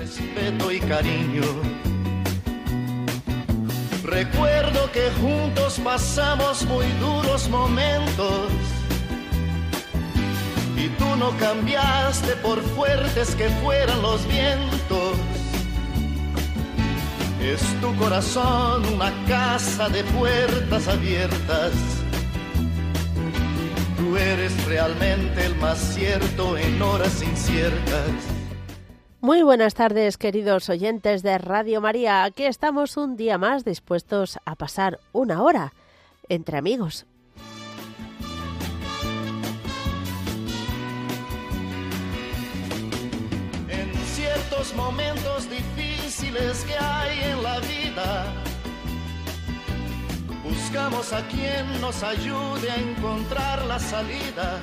respeto y cariño. Recuerdo que juntos pasamos muy duros momentos y tú no cambiaste por fuertes que fueran los vientos. Es tu corazón una casa de puertas abiertas. Tú eres realmente el más cierto en horas inciertas. Muy buenas tardes, queridos oyentes de Radio María. Aquí estamos un día más dispuestos a pasar una hora entre amigos. En ciertos momentos difíciles que hay en la vida, buscamos a quien nos ayude a encontrar la salida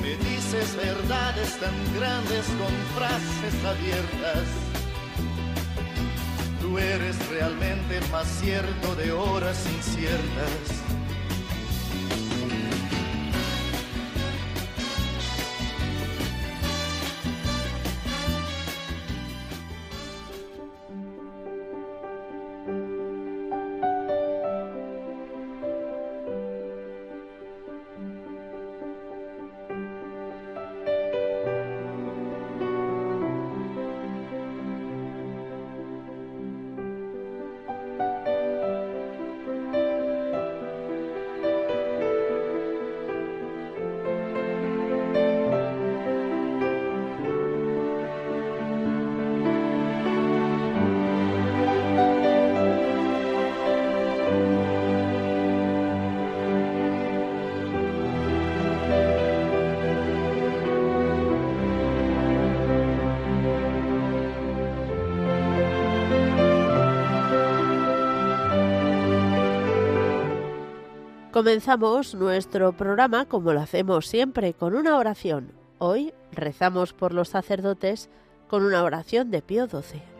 me dices verdades tan grandes con frases abiertas. Tú eres realmente más cierto de horas inciertas. Comenzamos nuestro programa como lo hacemos siempre, con una oración. Hoy rezamos por los sacerdotes con una oración de Pío XII.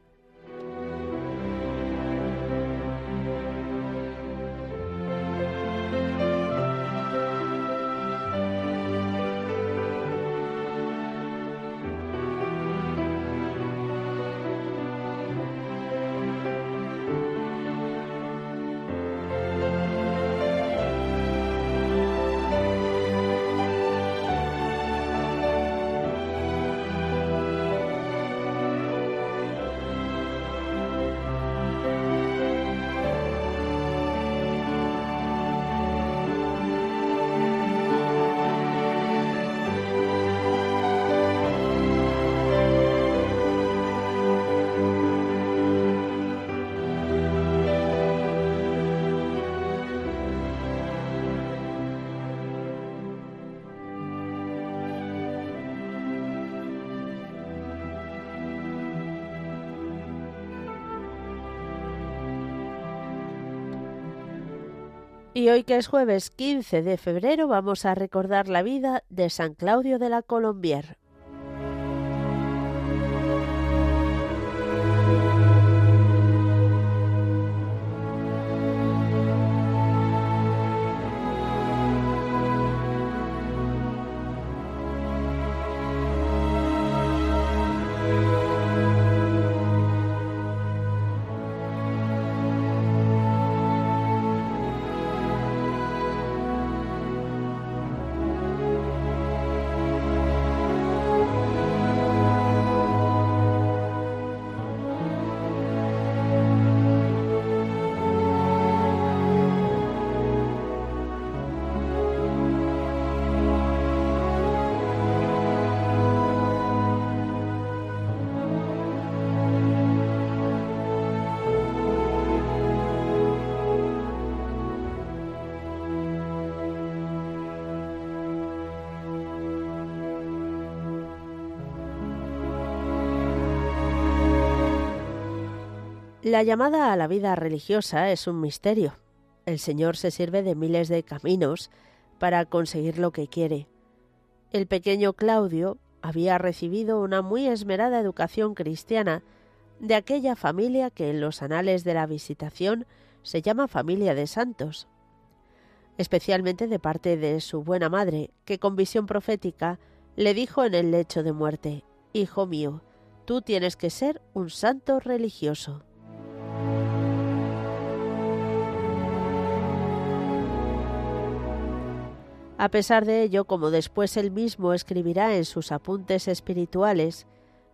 Y hoy que es jueves 15 de febrero vamos a recordar la vida de San Claudio de la Colombier. La llamada a la vida religiosa es un misterio. El Señor se sirve de miles de caminos para conseguir lo que quiere. El pequeño Claudio había recibido una muy esmerada educación cristiana de aquella familia que en los anales de la visitación se llama familia de santos, especialmente de parte de su buena madre, que con visión profética le dijo en el lecho de muerte, Hijo mío, tú tienes que ser un santo religioso. A pesar de ello, como después él mismo escribirá en sus apuntes espirituales,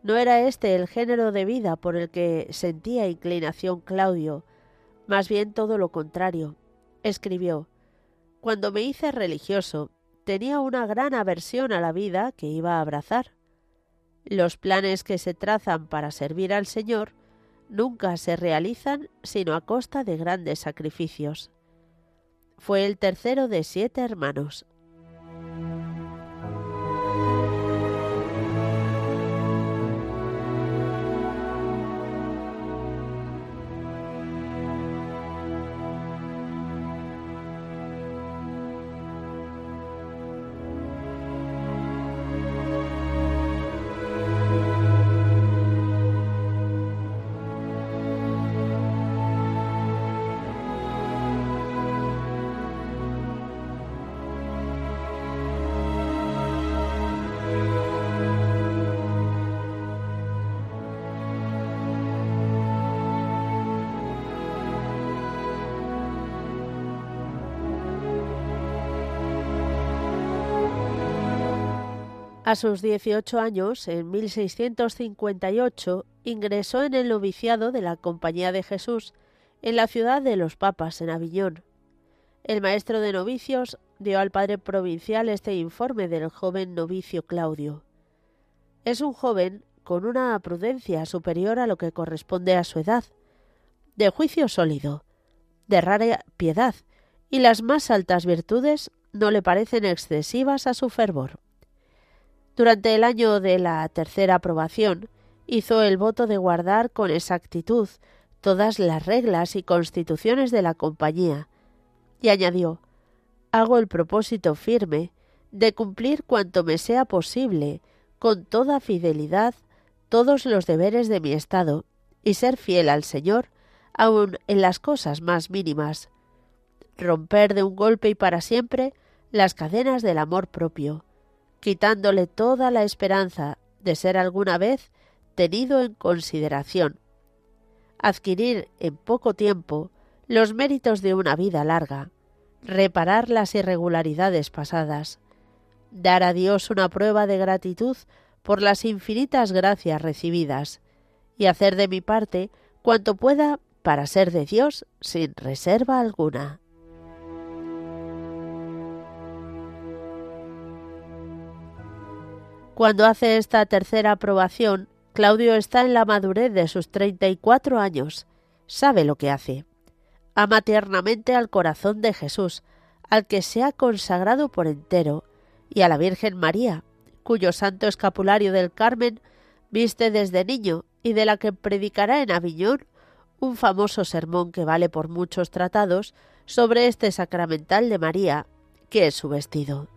no era este el género de vida por el que sentía inclinación Claudio, más bien todo lo contrario. Escribió Cuando me hice religioso, tenía una gran aversión a la vida que iba a abrazar. Los planes que se trazan para servir al Señor nunca se realizan sino a costa de grandes sacrificios. Fue el tercero de siete hermanos. A sus 18 años, en 1658, ingresó en el noviciado de la Compañía de Jesús en la ciudad de los Papas, en Aviñón. El maestro de novicios dio al padre provincial este informe del joven novicio Claudio. Es un joven con una prudencia superior a lo que corresponde a su edad, de juicio sólido, de rara piedad, y las más altas virtudes no le parecen excesivas a su fervor. Durante el año de la tercera aprobación, hizo el voto de guardar con exactitud todas las reglas y constituciones de la compañía, y añadió Hago el propósito firme de cumplir cuanto me sea posible, con toda fidelidad, todos los deberes de mi estado, y ser fiel al Señor, aun en las cosas más mínimas. Romper de un golpe y para siempre las cadenas del amor propio, quitándole toda la esperanza de ser alguna vez tenido en consideración. Adquirir en poco tiempo los méritos de una vida larga, reparar las irregularidades pasadas, dar a Dios una prueba de gratitud por las infinitas gracias recibidas, y hacer de mi parte cuanto pueda para ser de Dios sin reserva alguna. Cuando hace esta tercera aprobación, Claudio está en la madurez de sus treinta y cuatro años. Sabe lo que hace. Ama tiernamente al corazón de Jesús, al que se ha consagrado por entero, y a la Virgen María, cuyo santo escapulario del Carmen viste desde niño y de la que predicará en Aviñón un famoso sermón que vale por muchos tratados sobre este sacramental de María, que es su vestido.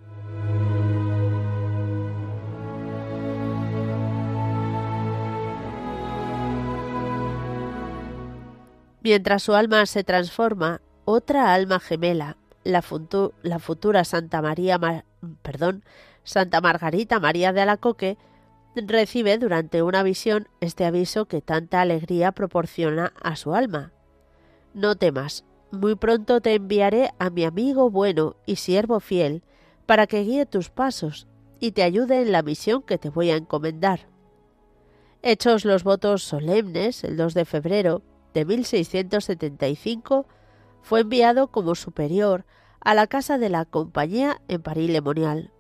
Mientras su alma se transforma, otra alma gemela, la, futura Santa María, perdón, Santa Margarita María de Alacoque, recibe durante una visión este aviso que tanta alegría proporciona a su alma. No temas, muy pronto te enviaré a mi amigo bueno y siervo fiel, para que guíe tus pasos y te ayude en la misión que te voy a encomendar. Hechos los votos solemnes el 2 de febrero de 1675, fue enviado como superior a la casa de la compañía en París-le-Monial.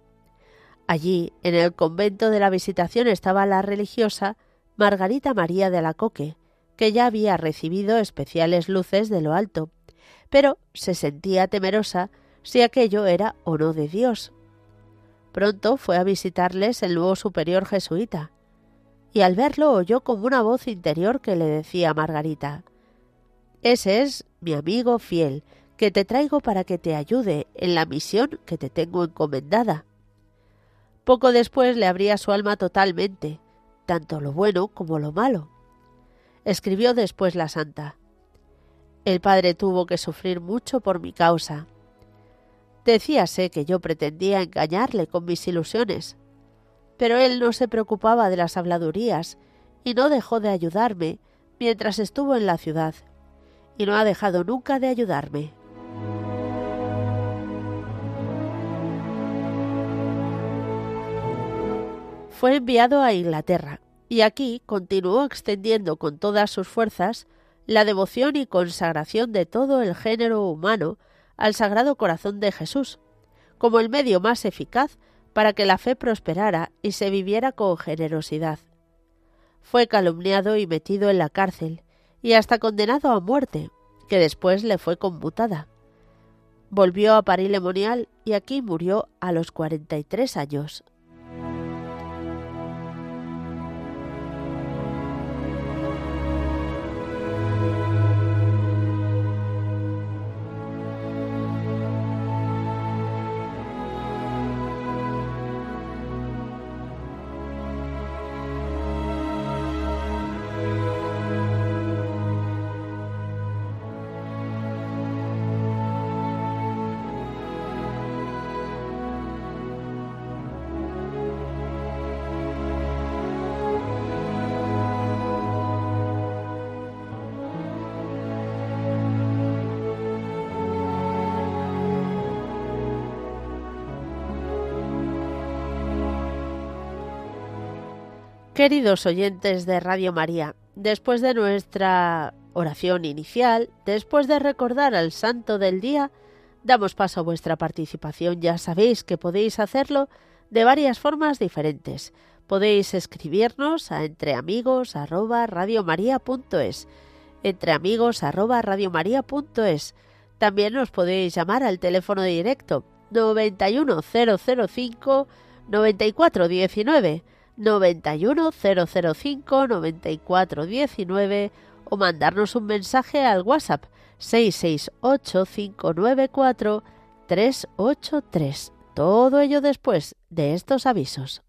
Allí, en el convento de la Visitación, estaba la religiosa Margarita María de Alacoque, que ya había recibido especiales luces de lo alto, pero se sentía temerosa si aquello era o no de Dios. Pronto fue a visitarles el nuevo superior jesuita, y al verlo oyó como una voz interior que le decía Margarita Ese es mi amigo fiel, que te traigo para que te ayude en la misión que te tengo encomendada. Poco después le abría su alma totalmente, tanto lo bueno como lo malo. Escribió después la santa. El padre tuvo que sufrir mucho por mi causa. Decíase que yo pretendía engañarle con mis ilusiones, pero él no se preocupaba de las habladurías y no dejó de ayudarme mientras estuvo en la ciudad, y no ha dejado nunca de ayudarme. fue enviado a Inglaterra y aquí continuó extendiendo con todas sus fuerzas la devoción y consagración de todo el género humano al Sagrado Corazón de Jesús, como el medio más eficaz para que la fe prosperara y se viviera con generosidad. Fue calumniado y metido en la cárcel, y hasta condenado a muerte, que después le fue conmutada. Volvió a París Lemonial y aquí murió a los cuarenta y tres años. Queridos oyentes de Radio María, después de nuestra oración inicial, después de recordar al santo del día, damos paso a vuestra participación. Ya sabéis que podéis hacerlo de varias formas diferentes. Podéis escribirnos a entreamigos@radiomaria.es, entreamigos@radiomaria.es. También nos podéis llamar al teléfono directo 91005 9419 91 005 94 19 o mandarnos un mensaje al WhatsApp 668 594 383. Todo ello después de estos avisos.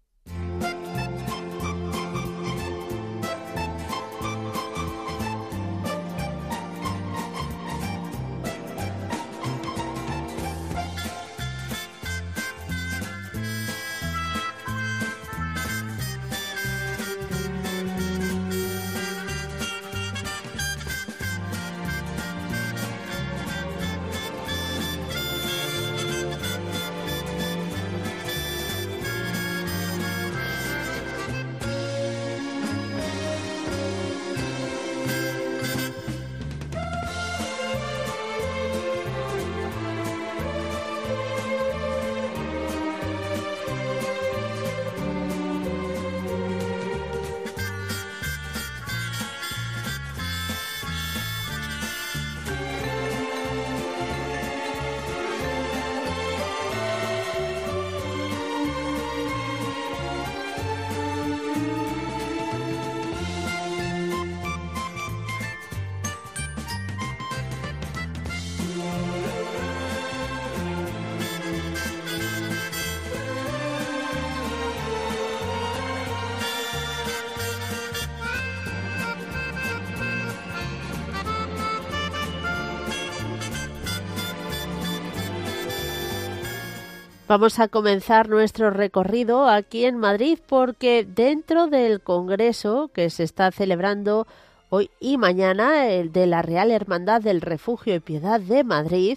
Vamos a comenzar nuestro recorrido aquí en Madrid porque dentro del Congreso que se está celebrando hoy y mañana, el de la Real Hermandad del Refugio y Piedad de Madrid,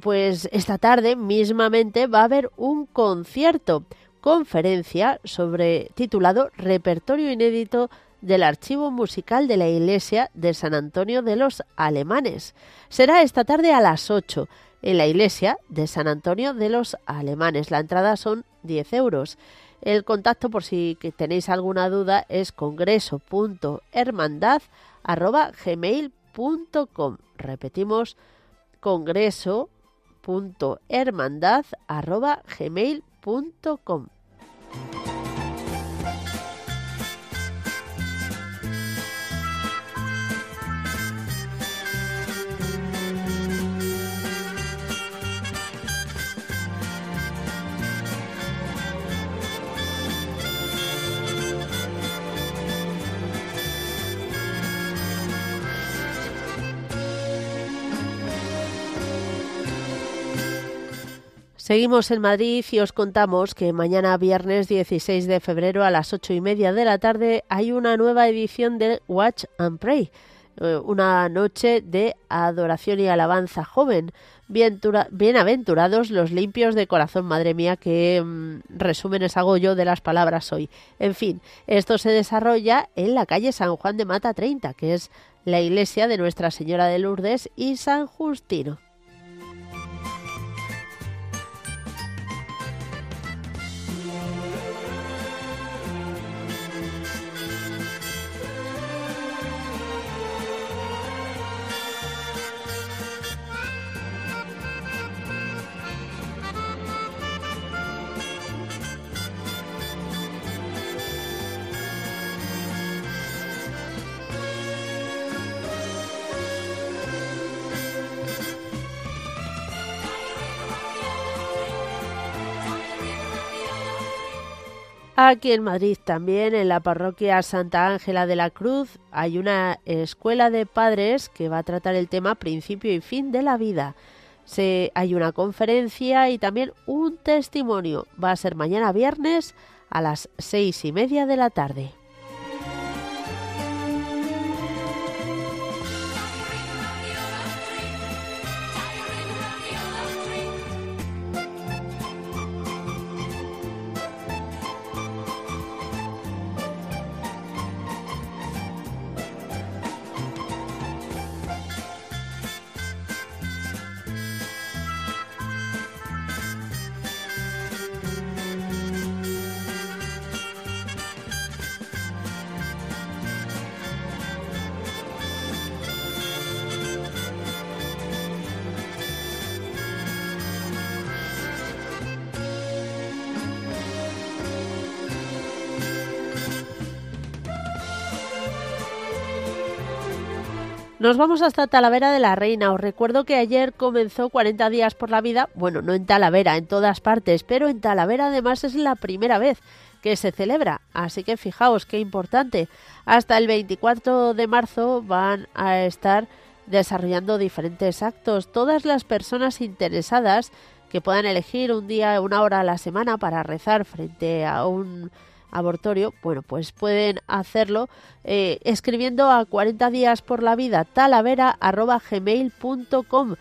pues esta tarde mismamente va a haber un concierto, conferencia sobre titulado Repertorio inédito del Archivo Musical de la Iglesia de San Antonio de los Alemanes. Será esta tarde a las 8 en la iglesia de San Antonio de los Alemanes. La entrada son 10 euros. El contacto, por si tenéis alguna duda, es congreso.hermandad.gmail.com. Repetimos, congreso.hermandad.gmail.com. Seguimos en Madrid y os contamos que mañana viernes 16 de febrero a las ocho y media de la tarde hay una nueva edición de Watch and Pray, eh, una noche de adoración y alabanza joven. Bienaventurados los limpios de corazón, madre mía, que mm, resúmenes hago yo de las palabras hoy. En fin, esto se desarrolla en la calle San Juan de Mata 30, que es la iglesia de Nuestra Señora de Lourdes y San Justino. Aquí en Madrid también, en la parroquia Santa Ángela de la Cruz, hay una escuela de padres que va a tratar el tema principio y fin de la vida. Hay una conferencia y también un testimonio. Va a ser mañana viernes a las seis y media de la tarde. Nos vamos hasta Talavera de la Reina. Os recuerdo que ayer comenzó 40 días por la vida, bueno, no en Talavera, en todas partes, pero en Talavera además es la primera vez que se celebra. Así que fijaos qué importante. Hasta el 24 de marzo van a estar desarrollando diferentes actos. Todas las personas interesadas que puedan elegir un día, una hora a la semana para rezar frente a un abortorio, bueno, pues pueden hacerlo eh, escribiendo a 40 días por la vida talavera arroba gmail.com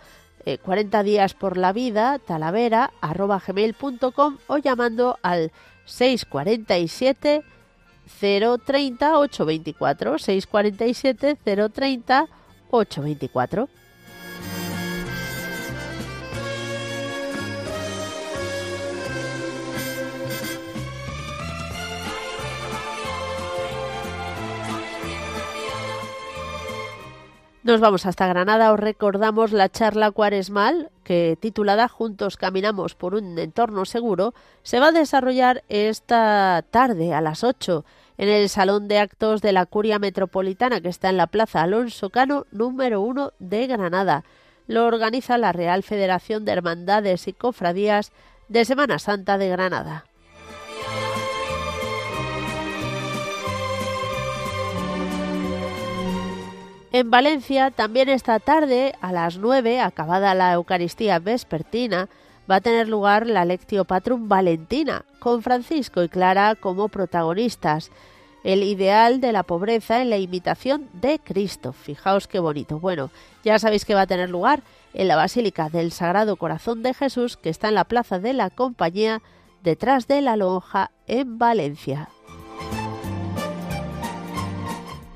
40 eh, días por la vida talavera arroba gmail.com o llamando al 647 030 824 647 030 824 Nos vamos hasta Granada, os recordamos la charla cuaresmal que titulada Juntos caminamos por un entorno seguro se va a desarrollar esta tarde a las 8 en el Salón de Actos de la Curia Metropolitana que está en la Plaza Alonso Cano número 1 de Granada. Lo organiza la Real Federación de Hermandades y Cofradías de Semana Santa de Granada. En Valencia, también esta tarde, a las 9, acabada la Eucaristía vespertina, va a tener lugar la Lectio Patrum Valentina, con Francisco y Clara como protagonistas. El ideal de la pobreza en la imitación de Cristo. Fijaos qué bonito. Bueno, ya sabéis que va a tener lugar en la Basílica del Sagrado Corazón de Jesús, que está en la Plaza de la Compañía, detrás de la Lonja, en Valencia.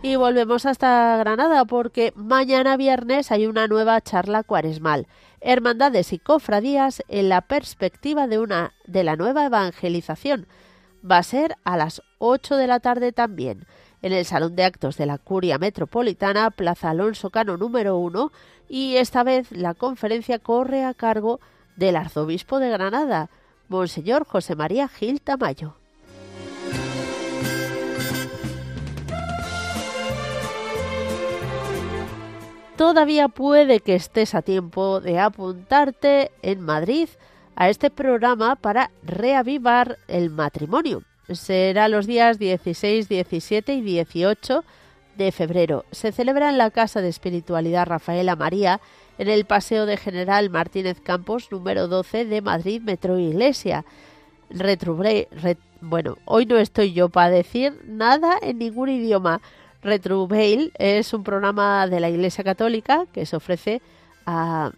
Y volvemos hasta Granada porque mañana viernes hay una nueva charla cuaresmal. Hermandades y cofradías en la perspectiva de una de la nueva evangelización. Va a ser a las 8 de la tarde también en el Salón de Actos de la Curia Metropolitana, Plaza Alonso Cano número 1, y esta vez la conferencia corre a cargo del arzobispo de Granada, Monseñor José María Gil Tamayo. Todavía puede que estés a tiempo de apuntarte en Madrid a este programa para reavivar el matrimonio. Será los días 16, 17 y 18 de febrero. Se celebra en la Casa de Espiritualidad Rafaela María, en el Paseo de General Martínez Campos, número 12 de Madrid, Metro Iglesia. Bueno, hoy no estoy yo para decir nada en ningún idioma. Retrouvail es un programa de la Iglesia Católica que se ofrece a,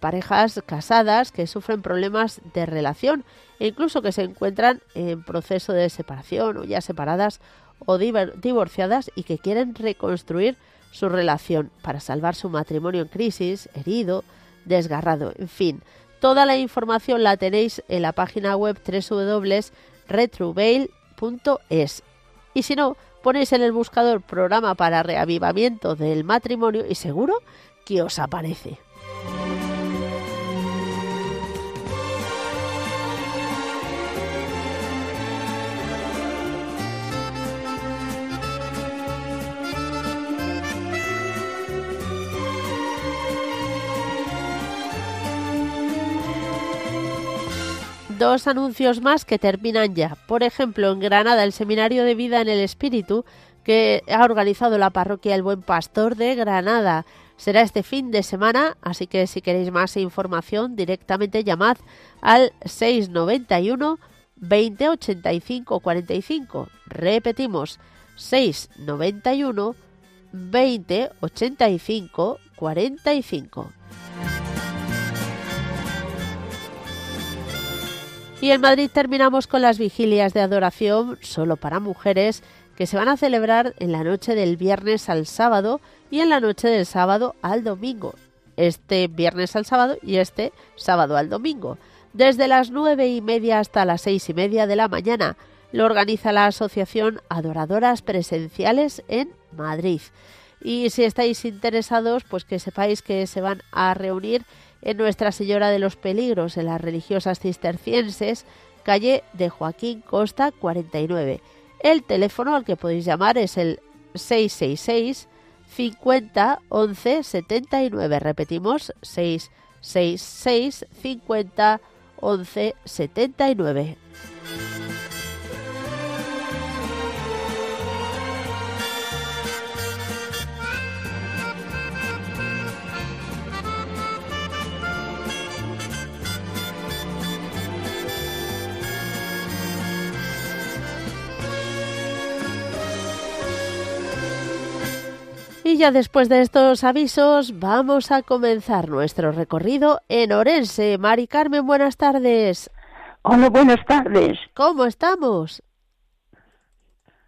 parejas casadas que sufren problemas de relación e incluso que se encuentran en proceso de separación o ya separadas o divorciadas y que quieren reconstruir su relación para salvar su matrimonio en crisis, herido, desgarrado, en fin. Toda la información la tenéis en la página web www.retrouvail.es. Y si no, ponéis en el buscador programa para reavivamiento del matrimonio y seguro que os aparece. Dos anuncios más que terminan ya. Por ejemplo, en Granada, el Seminario de Vida en el Espíritu, que ha organizado la parroquia El Buen Pastor de Granada. Será este fin de semana, así que si queréis más información, directamente llamad al 691 20 85 45. Repetimos, 691 20 85 45. Y en Madrid terminamos con las vigilias de adoración solo para mujeres que se van a celebrar en la noche del viernes al sábado y en la noche del sábado al domingo. Este viernes al sábado y este sábado al domingo. Desde las nueve y media hasta las seis y media de la mañana lo organiza la Asociación Adoradoras Presenciales en Madrid. Y si estáis interesados, pues que sepáis que se van a reunir en Nuestra Señora de los Peligros, en las religiosas cistercienses, calle de Joaquín Costa 49. El teléfono al que podéis llamar es el 666 50 11 79. Repetimos, 666 50 11 79. Y ya después de estos avisos, vamos a comenzar nuestro recorrido en Orense. Mari Carmen, buenas tardes. Hola, buenas tardes. ¿Cómo estamos?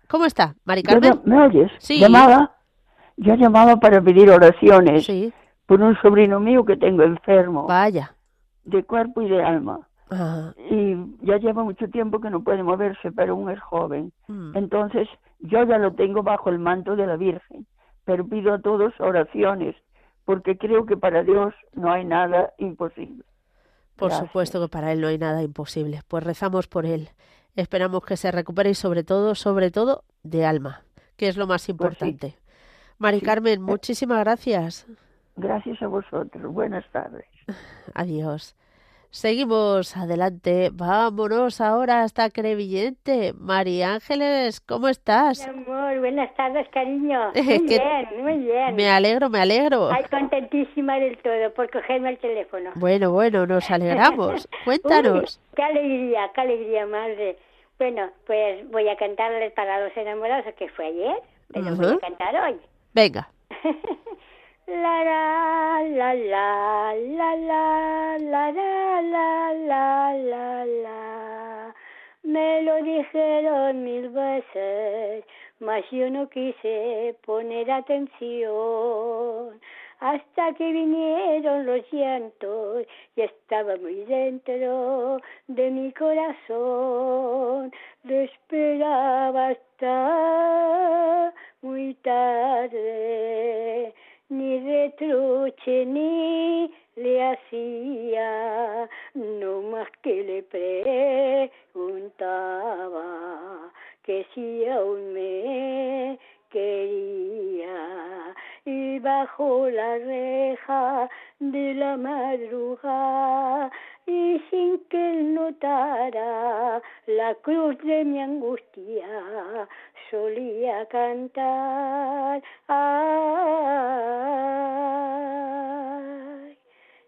¿Cómo está, Mari Carmen? ¿Me oyes? Sí. Llamaba, yo llamaba para pedir oraciones sí. por un sobrino mío que tengo enfermo. Vaya. De cuerpo y de alma. Y ya lleva mucho tiempo que no puede moverse, pero aún es joven. Mm. Entonces, yo ya lo tengo bajo el manto de la Virgen pero pido a todos oraciones, porque creo que para Dios no hay nada imposible. Por supuesto que para Él no hay nada imposible. Pues rezamos por Él. Esperamos que se recupere y sobre todo, sobre todo, de alma, que es lo más Pues importante. Mari Carmen, muchísimas gracias. Gracias a vosotros. Buenas tardes. Adiós. Seguimos adelante. Vámonos ahora hasta Crevillente. María Ángeles, ¿cómo estás? Mi amor, buenas tardes, cariño. Muy bien, muy bien. Me alegro, me alegro. Ay, contentísima del todo por cogerme el teléfono. Bueno, bueno, nos alegramos. Cuéntanos. Uy, qué alegría, qué alegría, madre. Bueno, pues voy a cantarles para los enamorados, que fue ayer, pero voy a cantar hoy. Venga. La la la la la la la la la la la la me lo dijeron mil veces, mas yo no quise poner atención hasta que vinieron los llantos y estaba muy dentro de mi corazón. Lo esperaba hasta muy tarde ni retruche ni le hacía, no más que le preguntaba que si aún me quería. Y bajo la reja de la madrugada y sin que él notara la cruz de mi angustia solía cantar ay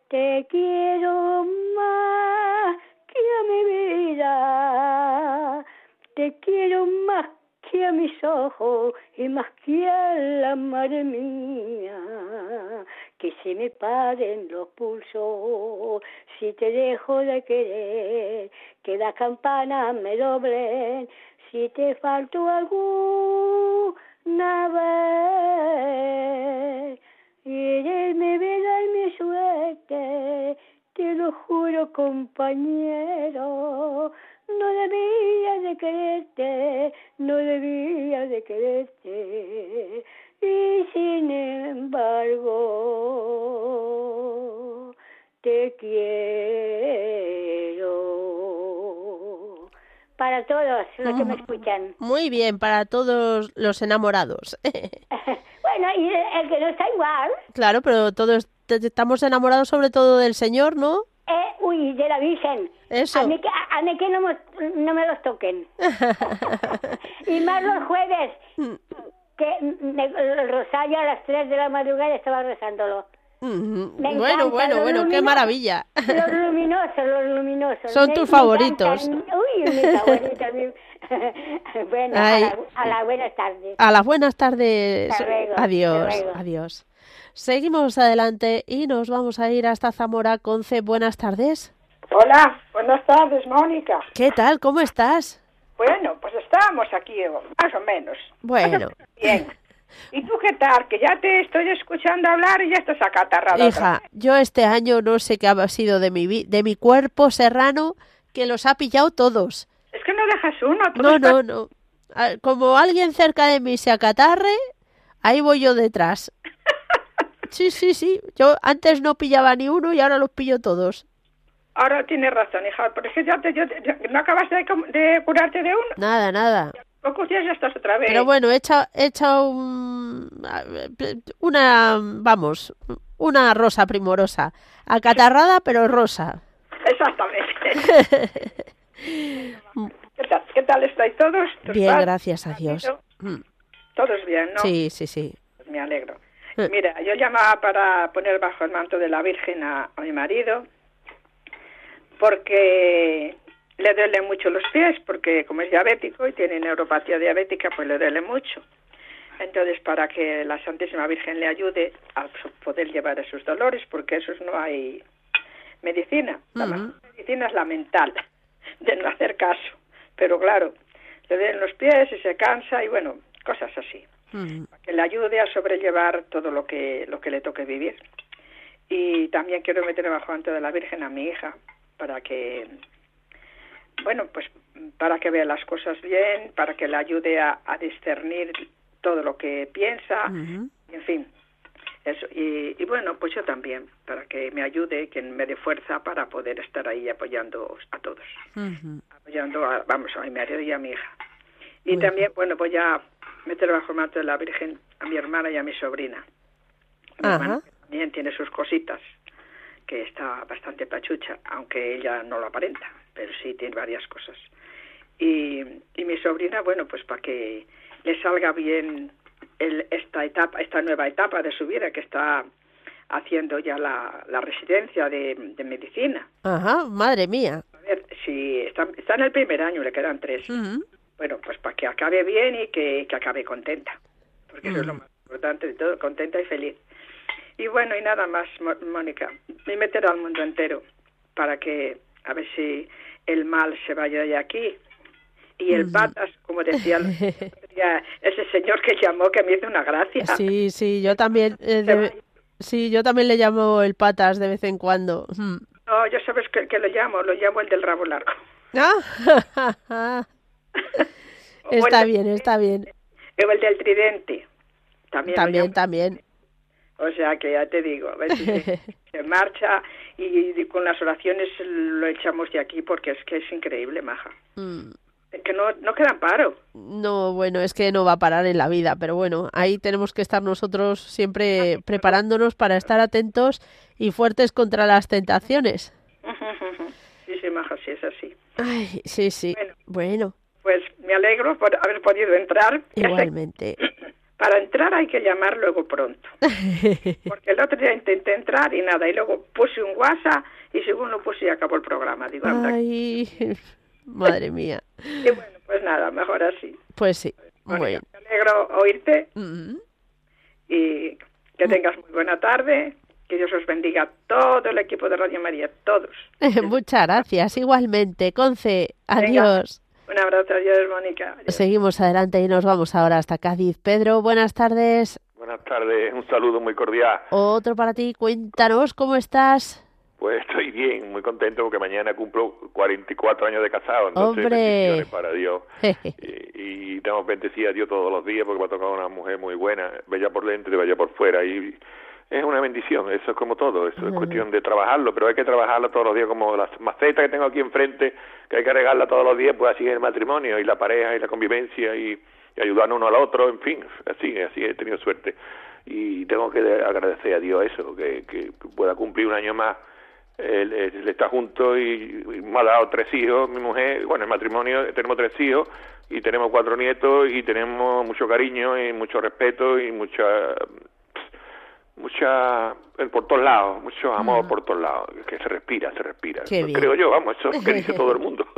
te quiero más que a mi vida te quiero más que a mis ojos y más que a la madre mía que se me paren los pulsos. Si te dejo de querer que la campana me doble si te faltó alguna vez y eres mi vida y mi suerte. Te lo juro compañero no debía de quererte, no debía de quererte. Y sin embargo, te quiero. Para todos los que me escuchan. Muy bien, para todos los enamorados. bueno, y el que no está igual. Claro, pero todos estamos enamorados sobre todo del Señor, ¿no? Eh, uy, de la Virgen. Eso. A mí que, a mí que no, me, no me los toquen. y más los jueves, que me, el rosario a las 3 de la madrugada estaba rezándolo. Mm, Me bueno, encanta, bueno, los bueno, qué maravilla. Los luminosos, los luminosos. Son Me- tus me favoritos. encantan. Uy, mis favoritos. mi- bueno, a Ay. la, a la buenas tardes. A las buenas tardes. Hasta luego, adiós, hasta luego. adiós. Seguimos adelante y nos vamos a ir hasta Zamora. Conce, buenas tardes. Hola, buenas tardes, Mónica. ¿Qué tal? ¿Cómo estás? Bueno, pues estamos aquí, más o menos. Bueno. Bien. ¿Y tú qué tal? Que ya te estoy escuchando hablar y ya estás acatarrada. Hija, yo este año no sé qué ha sido de mi, de mi cuerpo serrano que los ha pillado todos. Es que no dejas uno. No, no, no. Ah, Como alguien cerca de mí se acatarre, ahí voy yo detrás. Sí, sí, sí. Yo antes no pillaba ni uno y ahora los pillo todos. Ahora tienes razón, hija. Pero es que ya, te, yo no acabas de, curarte de uno. Nada, nada. Pocos días ya estás otra vez. Pero bueno, he echado, he echado un- una, vamos, una rosa primorosa. Acatarrada, pero rosa. Exactamente. ¿Qué tal, ¿Qué tal estáis todos? ¿Tus Bien, padres? gracias a Dios. Mm, Todos bien, ¿no? Sí, sí, sí. Pues me alegro. Eh. Mira, yo llamaba para poner bajo el manto de la Virgen a, a mi marido porque le duelen mucho los pies, porque como es diabético y tiene neuropatía diabética, pues le duele mucho. Entonces, para que la Santísima Virgen le ayude a poder llevar esos dolores, porque esos no hay medicina. La mejor medicina es la mental, de no hacer caso. Pero claro, le duelen los pies y se cansa y bueno, cosas así Mm, que le ayude a sobrellevar todo lo que lo que le toque vivir. Y también quiero meter bajo ante de la Virgen a mi hija para que bueno, pues para que vea las cosas bien, para que le ayude a, a discernir todo lo que piensa, en fin. Eso. Y, y bueno, pues yo también, para que me ayude, que me dé fuerza para poder estar ahí apoyando a todos apoyando a, vamos, a mi marido y a mi hija. Y Muy también, bueno, voy a meter bajo el manto de la Virgen a mi hermana y a mi sobrina. Mi hermana también tiene sus cositas, que está bastante pachucha, aunque ella no lo aparenta, pero sí tiene varias cosas. Y, y mi sobrina, bueno, pues para que le salga bien el, esta etapa, esta nueva etapa de su vida que está haciendo ya la, la residencia de, de medicina. Ajá, madre mía. A ver, si está, está en el primer año, le quedan tres. Bueno, pues para que acabe bien y que, que acabe contenta, porque eso es lo más importante de todo, contenta y feliz. Y bueno, y nada más, Mónica, y meter al mundo entero para que a ver si el mal se vaya de aquí. Y el patas, como decía ese señor que llamó, que me hizo una gracia. Sí, sí, yo también. eh, de- Sí, yo también le llamo el patas de vez en cuando. No, yo sabes que, que lo llamo, lo llamo el del rabo largo. Ah, está bien, está bien. O el del tridente. También, también. O sea que ya te digo, a ver si se, se marcha y, y con las oraciones lo echamos de aquí porque es que es increíble, maja. Mm. Es que no, no queda amparo. No, bueno, es que no va a parar en la vida, pero bueno, ahí tenemos que estar nosotros siempre preparándonos para estar atentos y fuertes contra las tentaciones. Sí, sí, maja, sí es así. Ay, sí, sí. Bueno. Bueno, Pues me alegro por haber podido entrar. Igualmente. Para entrar hay que llamar luego pronto. Porque el otro día intenté entrar y nada, y luego puse un WhatsApp y según lo puse y acabó el programa. Digo. Ay, madre mía. Y bueno, pues nada, mejor así. Pues sí. Mónica, Bueno. Me alegro oírte Mm. y que tengas muy buena tarde. Que Dios os bendiga a todo el equipo de Radio María, todos. Muchas gracias. Igualmente, Conce. Adiós. Un abrazo, adiós, Mónica. Adiós. Seguimos adelante y nos vamos ahora hasta Cádiz. Pedro, buenas tardes. Buenas tardes, un saludo muy cordial. Otro para ti. Cuéntanos cómo estás. Pues estoy bien, muy contento porque mañana cumplo 44 años de casado, entonces ¡Hombre! bendiciones para Dios. Y, y tenemos bendecida a Dios todos los días porque me ha tocado una mujer muy buena, bella por dentro y bella por fuera. Y es una bendición, eso es como todo, eso es cuestión de trabajarlo, pero hay que trabajarlo todos los días como las macetas que tengo aquí enfrente, que hay que regarla todos los días, pues así es el matrimonio y la pareja y la convivencia y, y ayudarnos uno al otro, en fin, así, así he tenido suerte. Y tengo que agradecer a Dios eso, que, que pueda cumplir un año más él, él está junto y, y me ha dado tres hijos, mi mujer, bueno, el matrimonio tenemos tres hijos y tenemos cuatro nietos y tenemos mucho cariño y mucho respeto y mucha mucha por todos lados, mucho amor por todos lados, que se respira, se respira. Creo yo, vamos, eso es lo que dice todo el mundo.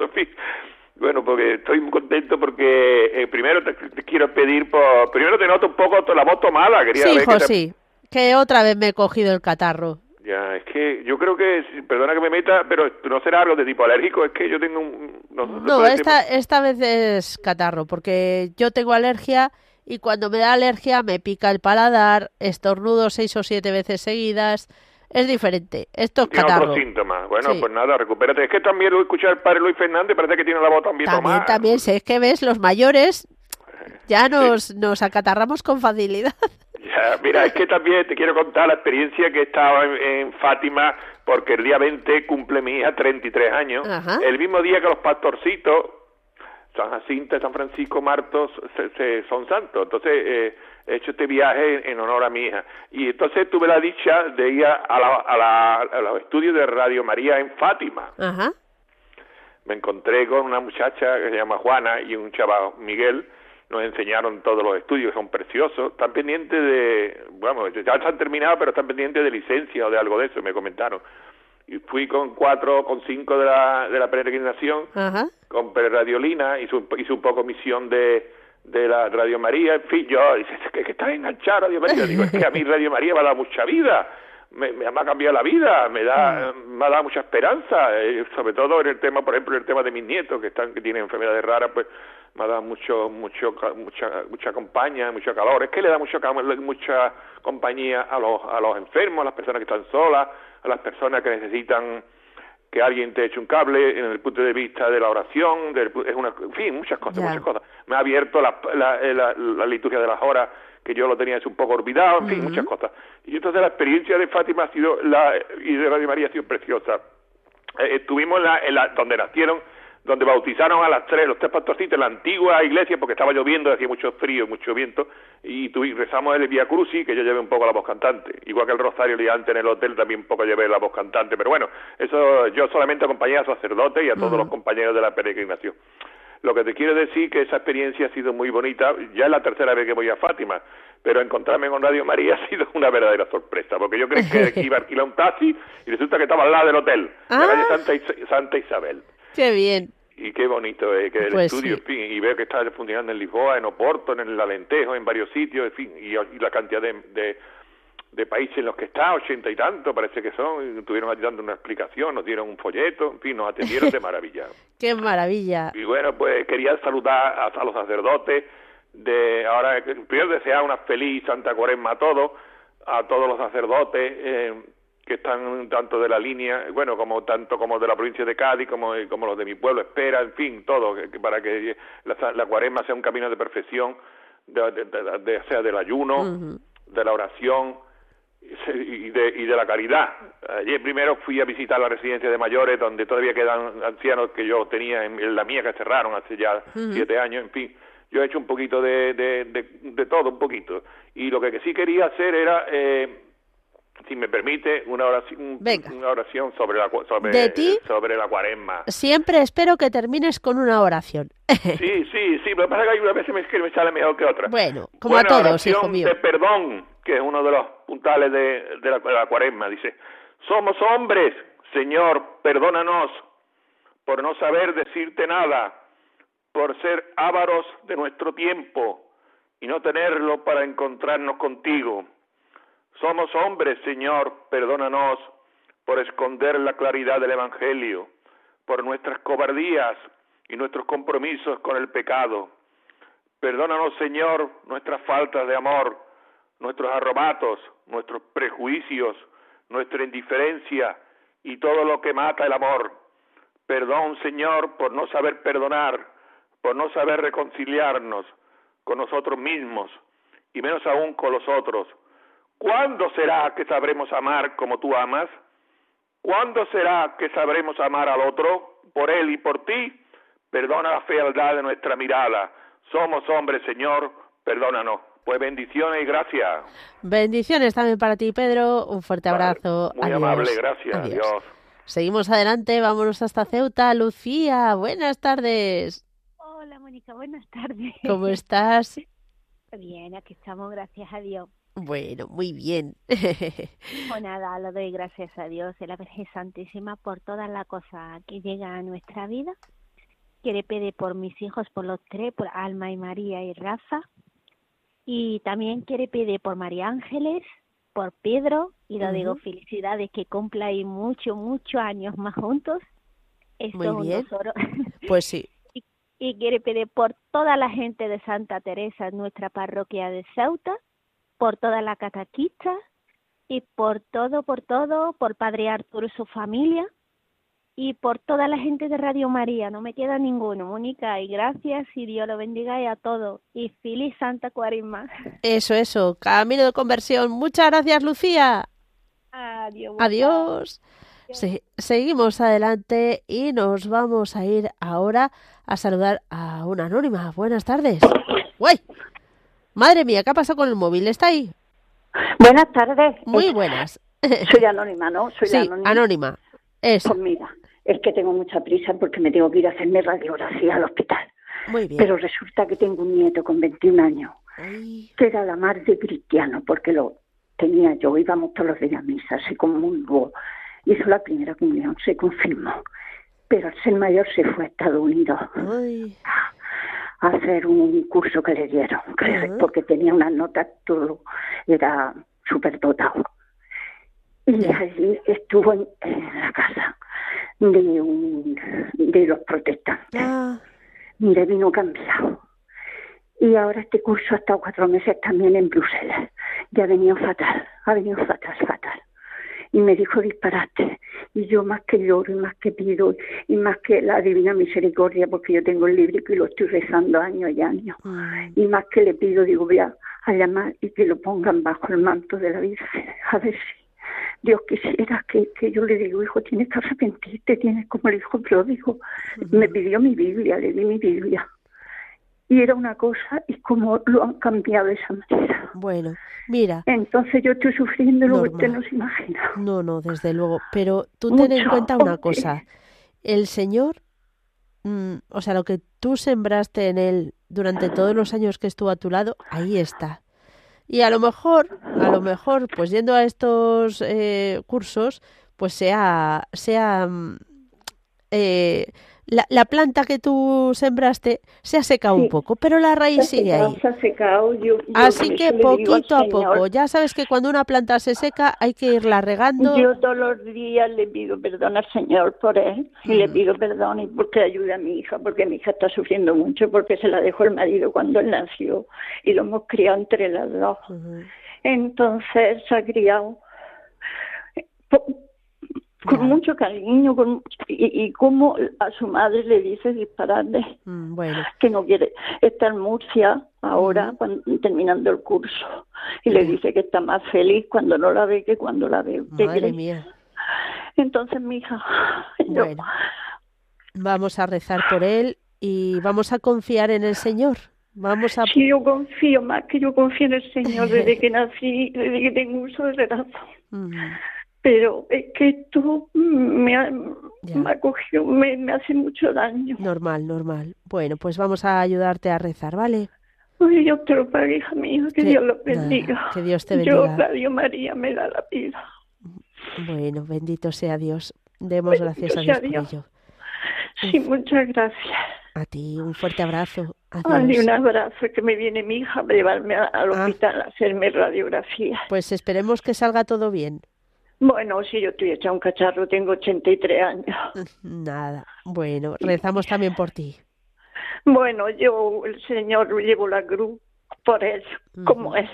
Bueno, porque estoy muy contento porque eh, primero te, te quiero pedir por primero te noto un poco la voz tomada, quería Sí, ver hijo, que te- sí. Que otra vez me he cogido el catarro. ya, es que yo creo que, perdona que me meta, pero no será algo de tipo alérgico, es que yo tengo un... No, No, esta, esta vez es catarro, porque yo tengo alergia y cuando me da alergia me pica el paladar, estornudo seis o siete veces seguidas. Es diferente. Esto es Tiene catarro. otros síntomas. Bueno, Sí. pues nada, recupérate. Es que también lo escuché al padre Luis Fernández, parece que tiene la voz también, También, tomada. también, sé que ves, los mayores ya nos, nos acatarramos con facilidad. Ya, mira, es que también te quiero contar la experiencia que estaba en, en Fátima, porque el día 20 cumple mi hija 33 años. Ajá. El mismo día que los pastorcitos, San Jacinto San Francisco Martos, se, se- son santos. Entonces, eh, he hecho este viaje en, honor a mi hija. Y entonces tuve la dicha de ir a, la- a la- a los estudios de Radio María en Fátima. Ajá. me encontré con una muchacha que se llama Juana y un chaval Miguel, nos enseñaron todos los estudios, son preciosos, están pendientes de, bueno, ya se han terminado, pero están pendientes de licencia o de algo de eso, me comentaron. Y fui con cuatro, con cinco de la, de la peregrinación, Ajá. compré Radiolina, hice un, hice un poco misión de, de la Radio María, en fin, yo, dice, que, que estás enganchado a Radio María, digo, es que a mí Radio María me ha dado mucha vida, me, ha cambiado la vida, me da, me ha dado mucha esperanza, eh, sobre todo en el tema, por ejemplo, en el tema de mis nietos que están, que tienen enfermedades raras, pues me ha dado mucho, mucho, mucha, mucha compañía, mucho calor, es que le da mucho, mucha compañía a los, a los enfermos, a las personas que están solas, a las personas que necesitan que alguien te eche un cable en el punto de vista de la oración, del es una, en fin, muchas cosas, muchas cosas. Me ha abierto la, la, eh, la- la liturgia de las horas, que yo lo tenía un poco olvidado, en fin, muchas cosas. Y entonces la experiencia de Fátima ha sido, la, y de Radio María ha sido preciosa. Eh, estuvimos en la, en la- donde nacieron donde bautizaron a las tres, los tres pastorcitos la antigua iglesia, porque estaba lloviendo, hacía mucho frío, mucho viento, y, rezamos el Via Crucis, que yo llevé un poco la voz cantante, igual que el Rosario antes en el hotel también un poco llevé la voz cantante, pero bueno, eso yo solamente acompañé a sacerdotes y a todos los compañeros de la peregrinación. Lo que te quiero decir que esa experiencia ha sido muy bonita, ya es la tercera vez que voy a Fátima, pero encontrarme con Radio María ha sido una verdadera sorpresa, porque yo creí que iba a alquilar un taxi y resulta que estaba al lado del hotel, la calle ah. Santa, Santa Isabel. Qué bien. Y qué bonito es que el pues estudio, en fin, y veo que está funcionando en Lisboa, en Oporto, en el Alentejo, en varios sitios, en fin, y, la cantidad de, de, países en los que está, ochenta y tanto, parece que son, estuvieron dando una explicación, nos dieron un folleto, en fin, nos atendieron de maravilla. ¡Qué maravilla! Y bueno, pues quería saludar a, los sacerdotes, de ahora, primero desear una feliz Santa Cuaresma a todos, a todos los sacerdotes, eh, que están tanto de la línea, bueno, como tanto como de la provincia de Cádiz, como, como los de mi pueblo, espera, en fin, todo, para que la, la cuaresma sea un camino de perfección, de, sea del ayuno, de la oración y de, y de la caridad. Ayer primero fui a visitar la residencia de mayores, donde todavía quedan ancianos que yo tenía en, la mía, que cerraron hace ya siete años, en fin. Yo he hecho un poquito de, de, de, todo, un poquito. Y lo que sí quería hacer era... Eh, si me permite, una oración, una oración sobre la, sobre, sobre la cuaresma. Siempre espero que termines con una oración. sí, sí, sí, pero pasa que hay una vez que me sale mejor que otra. Bueno, como a todos, hijo mío. de perdón, que es uno de los puntales de, de, la, de la cuaresma, dice, somos hombres, Señor, perdónanos por no saber decirte nada, por ser ávaros de nuestro tiempo y no tenerlo para encontrarnos contigo somos hombres, Señor, perdónanos por esconder la claridad del Evangelio, por nuestras cobardías y nuestros compromisos con el pecado. Perdónanos, Señor, nuestras faltas de amor, nuestros arrobatos, nuestros prejuicios, nuestra indiferencia y todo lo que mata el amor. Perdón, Señor, por no saber perdonar, por no saber reconciliarnos con nosotros mismos y menos aún con los otros ¿Cuándo será que sabremos amar como tú amas? ¿Cuándo será que sabremos amar al otro por él y por ti? Perdona la fealdad de nuestra mirada. Somos hombres, Señor, perdónanos. Pues bendiciones y gracias. Bendiciones también para ti, Pedro. Un fuerte abrazo. muy amable, gracias. Adiós. Seguimos adelante, vámonos hasta Ceuta. Lucía, buenas tardes. Hola, Mónica, buenas tardes. ¿Cómo estás? Bien, aquí estamos, gracias a Dios. Bueno, muy bien. pues nada, lo doy gracias a Dios y a la Virgen Santísima por todas las cosas que llegan a nuestra vida. Quiere pedir por mis hijos, por los tres, por Alma y María y Rafa. Y también quiere pedir por María Ángeles, por Pedro, y lo digo felicidades, que cumpláis muchos, muchos años más juntos. Esto muy bien. Pues sí. y, y quiere pedir por toda la gente de Santa Teresa, nuestra parroquia de Ceuta, por toda la cataquista y por todo, por todo, por Padre Arturo y su familia y por toda la gente de Radio María. No me queda ninguno, Mónica, y gracias y Dios lo bendiga y a todos. Y feliz Santa Cuaresma. Eso, eso, camino de conversión. Muchas gracias, Lucía. Adiós. Adiós. seguimos adelante y nos vamos a ir ahora a saludar a una anónima. Buenas tardes. ¡Uy! Madre mía, ¿qué ha pasado con el móvil? ¿Está ahí? Buenas tardes. Muy buenas. Soy anónima, ¿no? Soy sí, anónima. Eso. Pues mira, es que tengo mucha prisa porque me tengo que ir a hacerme radiografía al hospital. Muy bien. Pero resulta que tengo un nieto con 21 años, que era la madre de cristiano, porque lo tenía yo, íbamos todos los días a misa, se comulgó, hizo la primera comunión, se confirmó. Pero al ser mayor se fue a Estados Unidos. Ay hacer un curso que le dieron, porque tenía unas notas, todo era súper dotado. Y allí estuvo en, la casa de, un, de los protestantes. Ah. Mire, vino cambiado. Y ahora este curso ha estado cuatro meses también en Bruselas. Ya ha venido fatal, ha venido fatal, fatal y me dijo disparate. Y yo más que lloro y más que pido y más que la divina misericordia, porque yo tengo el libro y lo estoy rezando años y años. Y más que le pido, digo, voy a, llamar y que lo pongan bajo el manto de la Virgen, a ver si Dios quisiera que, que yo le digo, hijo, tienes que arrepentirte, tienes como el hijo pródigo. Me pidió mi Biblia, le di mi Biblia. Y era una cosa, y como lo han cambiado de esa manera. Bueno, mira. Entonces yo estoy sufriendo lo que usted no se imagina. No, no, desde luego. Pero tú ten en cuenta una cosa. El Señor, mm, o sea, lo que tú sembraste en Él durante todos los años que estuvo a tu lado, ahí está. Y a lo mejor, a lo mejor, pues yendo a estos eh, cursos, pues sea, sea mm, eh, la, la, planta que tú sembraste se ha secado un poco, pero la raíz sigue ahí. Se ha secado, yo, Así que poquito a poco. Ya sabes que cuando una planta se seca hay que irla regando. Yo todos los días le pido perdón al Señor por él y le pido perdón y porque ayude a mi hija, porque mi hija está sufriendo mucho porque se la dejó el marido cuando él nació y lo hemos criado entre las dos. Entonces se ha criado con mucho cariño con, y, y como a su madre le dice dispararle. Mm, bueno. que no quiere está en Murcia ahora cuando, terminando el curso. Y le dice que está más feliz cuando no la ve que cuando la ve. Madre mía. entonces mi hija bueno, vamos a rezar por él y vamos a confiar en el Señor. Vamos a... Sí, yo confío más que yo confío en el Señor desde que nací, desde que tengo uso de razón. Mm pero es que esto me, ha, me acogió, me, me, hace mucho daño. Normal, normal. Bueno, pues vamos a ayudarte a rezar, ¿vale? Ay, Dios te lo pague, hija mía, que, Dios lo bendiga. que Dios te bendiga. Yo, Radio María, me da la vida. Bueno, bendito sea Dios. Demos gracias a Dios, por ello. Sí, muchas gracias. A ti, un fuerte abrazo. Adiós. un abrazo, que me viene mi hija a llevarme al ah. hospital a hacerme radiografía. Pues esperemos que salga todo bien. Bueno, sí, yo estoy hecha un cacharro, tengo 83 años. Nada, bueno, rezamos también por ti. Bueno, yo, el Señor, llevo la cruz por él, como es.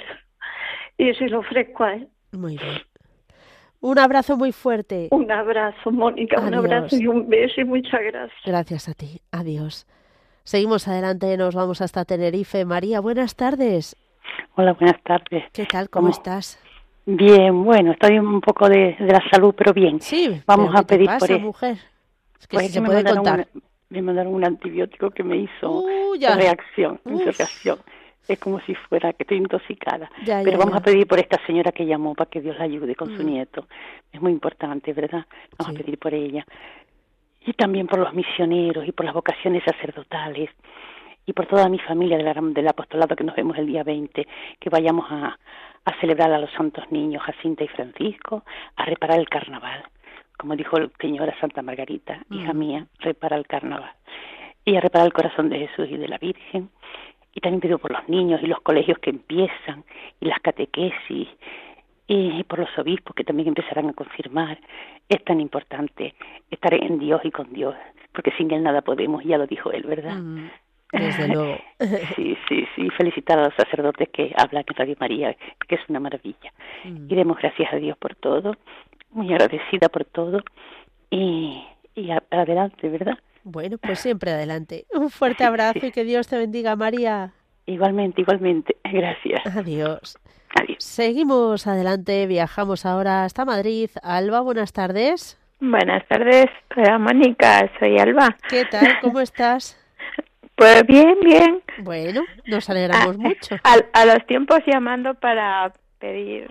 Y se lo ofrezco a él. Muy bien. Un abrazo muy fuerte. Un abrazo, Mónica, un abrazo y un beso y muchas gracias. Gracias a ti, adiós. Seguimos adelante, nos vamos hasta Tenerife. María, buenas tardes. Hola, buenas tardes. ¿Qué tal? ¿Cómo, estás? Bien, bueno, estoy un poco de, la salud, pero bien. Sí, vamos a pedir por eso. mujer? Es que pues se me contar. me mandaron un antibiótico que me hizo uh, reacción, reacción. Es como si fuera que estoy intoxicada. pero vamos a pedir por esta señora que llamó para que Dios la ayude con su mm. nieto. Es muy importante, ¿verdad? Vamos a pedir por ella. Y también por los misioneros y por las vocaciones sacerdotales y por toda mi familia del, del apostolado que nos vemos el día 20, que vayamos a, a celebrar a los santos niños Jacinta y Francisco, a reparar el carnaval. Como dijo el señor Santa Margarita, hija mía, repara el carnaval. Y a reparar el corazón de Jesús y de la Virgen. Y también pido por los niños y los colegios que empiezan, y las catequesis, y por los obispos que también empezarán a confirmar. Es tan importante estar en Dios y con Dios, porque sin Él nada podemos, ya lo dijo Él, ¿verdad? Desde luego. sí, sí, sí. Felicitar a los sacerdotes que hablan en Radio María, que es una maravilla. Mm. Y demos gracias a Dios por todo, muy agradecida por todo. Y, y adelante, ¿verdad? Bueno, pues siempre adelante. Un fuerte abrazo y que Dios te bendiga, María. Igualmente, igualmente. Gracias. Adiós. Adiós. Seguimos adelante, viajamos ahora hasta Madrid. Alba, buenas tardes. Buenas tardes, Hola, Mónica, soy Alba. ¿Qué tal? ¿Cómo estás? Pues bien, bien. Bueno, nos alegramos a, mucho. A, los tiempos llamando para pedir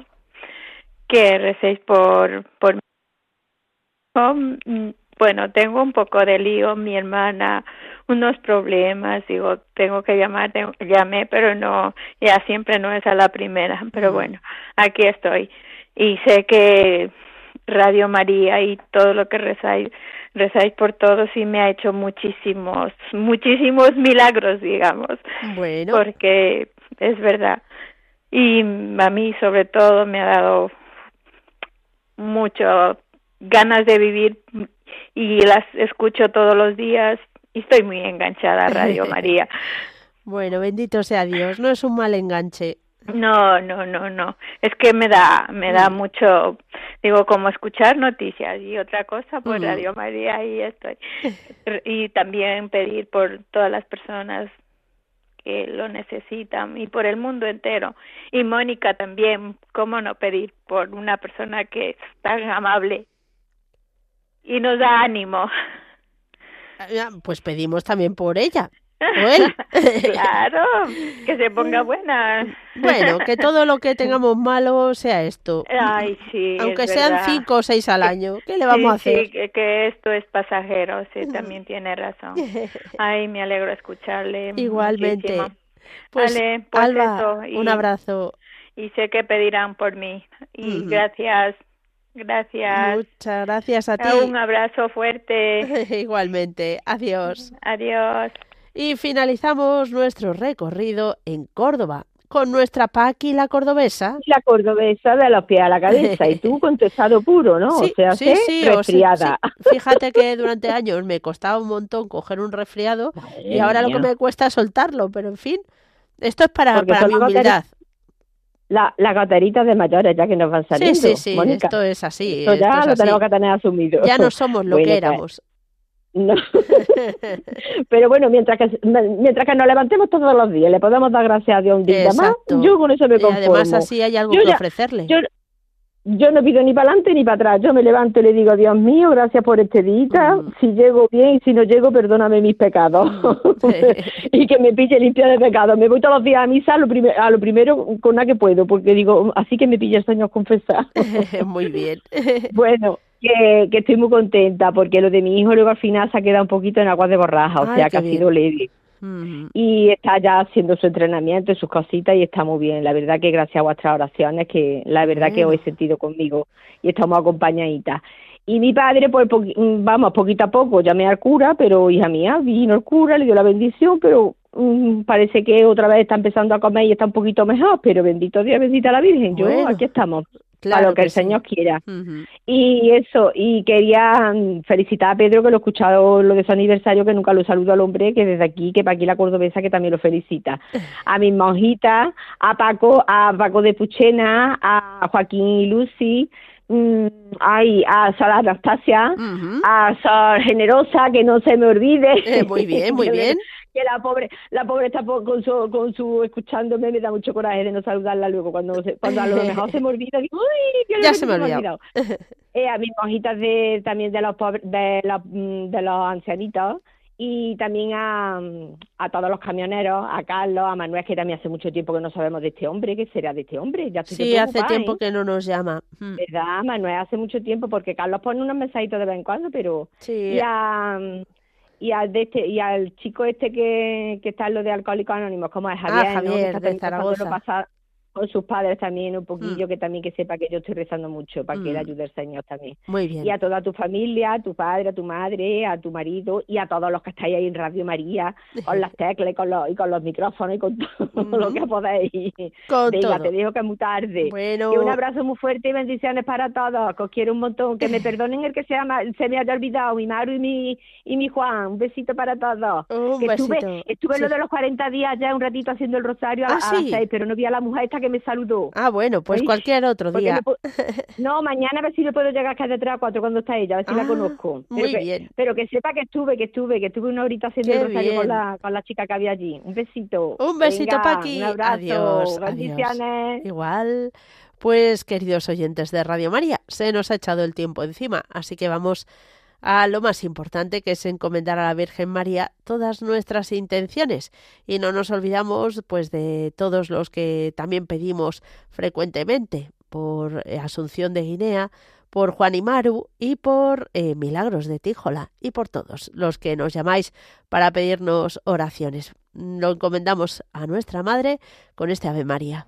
que recéis por por mm, bueno, tengo un poco de lío, mi hermana, unos problemas, digo, tengo que llamar, llamé, pero no, ya siempre no es a la primera, pero bueno, aquí estoy. Y sé que Radio María y todo lo que rezáis rezáis por todos y me ha hecho muchísimos, muchísimos milagros, digamos. Bueno. Porque es verdad. Y a mí sobre todo me ha dado mucho ganas de vivir y las escucho todos los días y estoy muy enganchada a Radio María. bueno, bendito sea Dios, no es un mal enganche. No, no, no, no. Es que me da, me da mm. mucho, digo, como escuchar noticias y otra cosa, pues mm. Radio María ahí estoy. y también pedir por todas las personas que lo necesitan y por el mundo entero. Y Mónica también, ¿cómo no pedir por una persona que es tan amable y nos da ánimo? Ah, pues pedimos también por ella. claro, que se ponga buena. Bueno, que todo lo que tengamos malo sea esto. Ay, sí. Aunque sean cinco o seis al año, ¿qué le vamos a hacer? Sí, que, esto es pasajero, sí, también tiene razón. Ay, me alegro escucharle. Igualmente. Pues, vale, pues Alba, un abrazo. Y sé que pedirán por mí. Y gracias. Gracias. Muchas gracias a ti. Un abrazo fuerte. Igualmente. Adiós. Adiós. Y finalizamos nuestro recorrido en Córdoba con nuestra Paqui la cordobesa. La cordobesa de los pies a la cabeza y tú con estado puro, ¿no? Sí, o sea, sí, sí, resfriada. Fíjate que durante años me costaba un montón coger un resfriado y ahora lo que me cuesta es soltarlo, pero en fin, esto es para, para mi humildad. La, las gateritas de mayores ya que nos van saliendo. Sí, sí, sí, esto es así. Esto ya lo tenemos que tener asumido. Ya no somos lo que pues, éramos. No. Pero bueno, mientras que mientras que nos levantemos todos los días, le podemos dar gracias a Dios un día más, yo con eso me conformo. Y además así hay algo que ofrecerle. Yo, yo no pido ni para adelante ni para atrás. Yo me levanto y le digo, Dios mío, gracias por este día. Mm. Si llego bien y si no llego, perdóname mis pecados. y que me pille limpia de pecados. Me voy todos los días a misa a lo, a lo primero con la que puedo, porque digo, así que me pille el Señor confesar. Muy bien. bueno, que, que, estoy muy contenta, porque lo de mi hijo luego al final se ha quedado un poquito en aguas de borraja, o sea que ha sido leve. Y está ya haciendo su entrenamiento y sus cositas y está muy bien. La verdad que gracias a vuestras oraciones, que la verdad que os he sentido conmigo y estamos acompañaditas. Y mi padre, pues, mm, vamos, poquito a poco llamé al cura, pero hija mía, vino el cura, le dio la bendición, pero mm, parece que otra vez está empezando a comer y está un poquito mejor, pero bendito Dios, bendita la Virgen, yo aquí estamos. A lo que, el Señor quiera. Y eso, y quería mm, felicitar a Pedro que lo he escuchado lo de su aniversario, que nunca lo saludo al hombre, que desde aquí, que para aquí la cordobesa, que también lo felicita. A mis monjitas, a Paco, a Paco de Puchena, a Joaquín y Lucy, Mm, ay, a Sor Anastasia, a Sor Generosa, que no se me olvide. Eh, muy bien, muy bien. Que la pobre, la pobre está con su, con su escuchándome, me da mucho coraje de no saludarla luego cuando, cuando a lo mejor se me olvida, digo, uy, ya se me, ha olvidado. eh, a mis mojitas de, también de los pobres, de los, mm, de los ancianitos, y también a, a todos los camioneros, a Carlos, a Manuel, que también hace mucho tiempo que no sabemos de este hombre, ¿qué será de este hombre? Ya sí, hace tiempo ¿eh? que no nos llama. Hmm. ¿Verdad, Manuel? Hace mucho tiempo, porque Carlos pone unos mensajitos de vez en cuando, pero... Sí. Y, a, y, al de este, y al chico este que, que está en lo de Alcohólicos Anónimos, como es Javier, ah, Javier de Zaragoza con sus padres también un poquillo, mm. que también que sepa que yo estoy rezando mucho para que le mm. ayude el Señor también. Muy bien. Y a toda tu familia, a tu padre, a tu madre, a tu marido y a todos los que estáis ahí en Radio María, con las teclas y con los, y con los micrófonos y con todo lo que podéis. Con Venga, te digo que es muy tarde. Bueno. Y un abrazo muy fuerte y bendiciones para todos, que os quiero un montón. Que me perdonen el que se, llama, se me haya olvidado, mi Maru y mi, y mi Juan. Un besito para todos. Un que besito. Estuve, estuve lo de los 40 días ya un ratito haciendo el rosario a, ¿Ah, las 6, pero no vi a la mujer esta que me saludó. Ah, bueno, pues cualquier otro día. No, mañana a ver si le puedo llegar a de 3 a 4 cuando está ella, a ver si la ah, conozco. Muy bien. pero que sepa que estuve, que estuve, que estuve una horita haciendo el rosario con la, con la chica que había allí. Un besito. Un besito, Paqui. Un abrazo. Adiós. Adiós. Igual. Pues, queridos oyentes de Radio María, se nos ha echado el tiempo encima, así que vamos a lo más importante que es encomendar a la Virgen María todas nuestras intenciones y no nos olvidamos pues de todos los que también pedimos frecuentemente por eh, Asunción de Guinea, por Juan y Maru y por eh, Milagros de Tíjola y por todos los que nos llamáis para pedirnos oraciones. Lo encomendamos a nuestra Madre con este Ave María.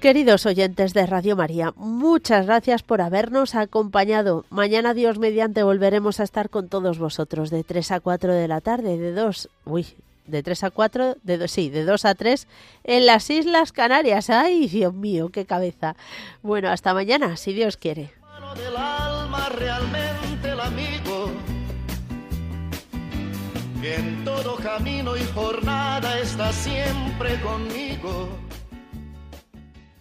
Queridos oyentes de Radio María, muchas gracias por habernos acompañado. Mañana, Dios mediante, volveremos a estar con todos vosotros de 3 a 4 de la tarde, de 2, uy, de 3 a 4, de dos, sí, de 2 a 3 en las Islas Canarias. Ay, Dios mío, qué cabeza. Bueno, hasta mañana, si Dios quiere. Del alma, realmente el amigo, que en todo camino y jornada está siempre conmigo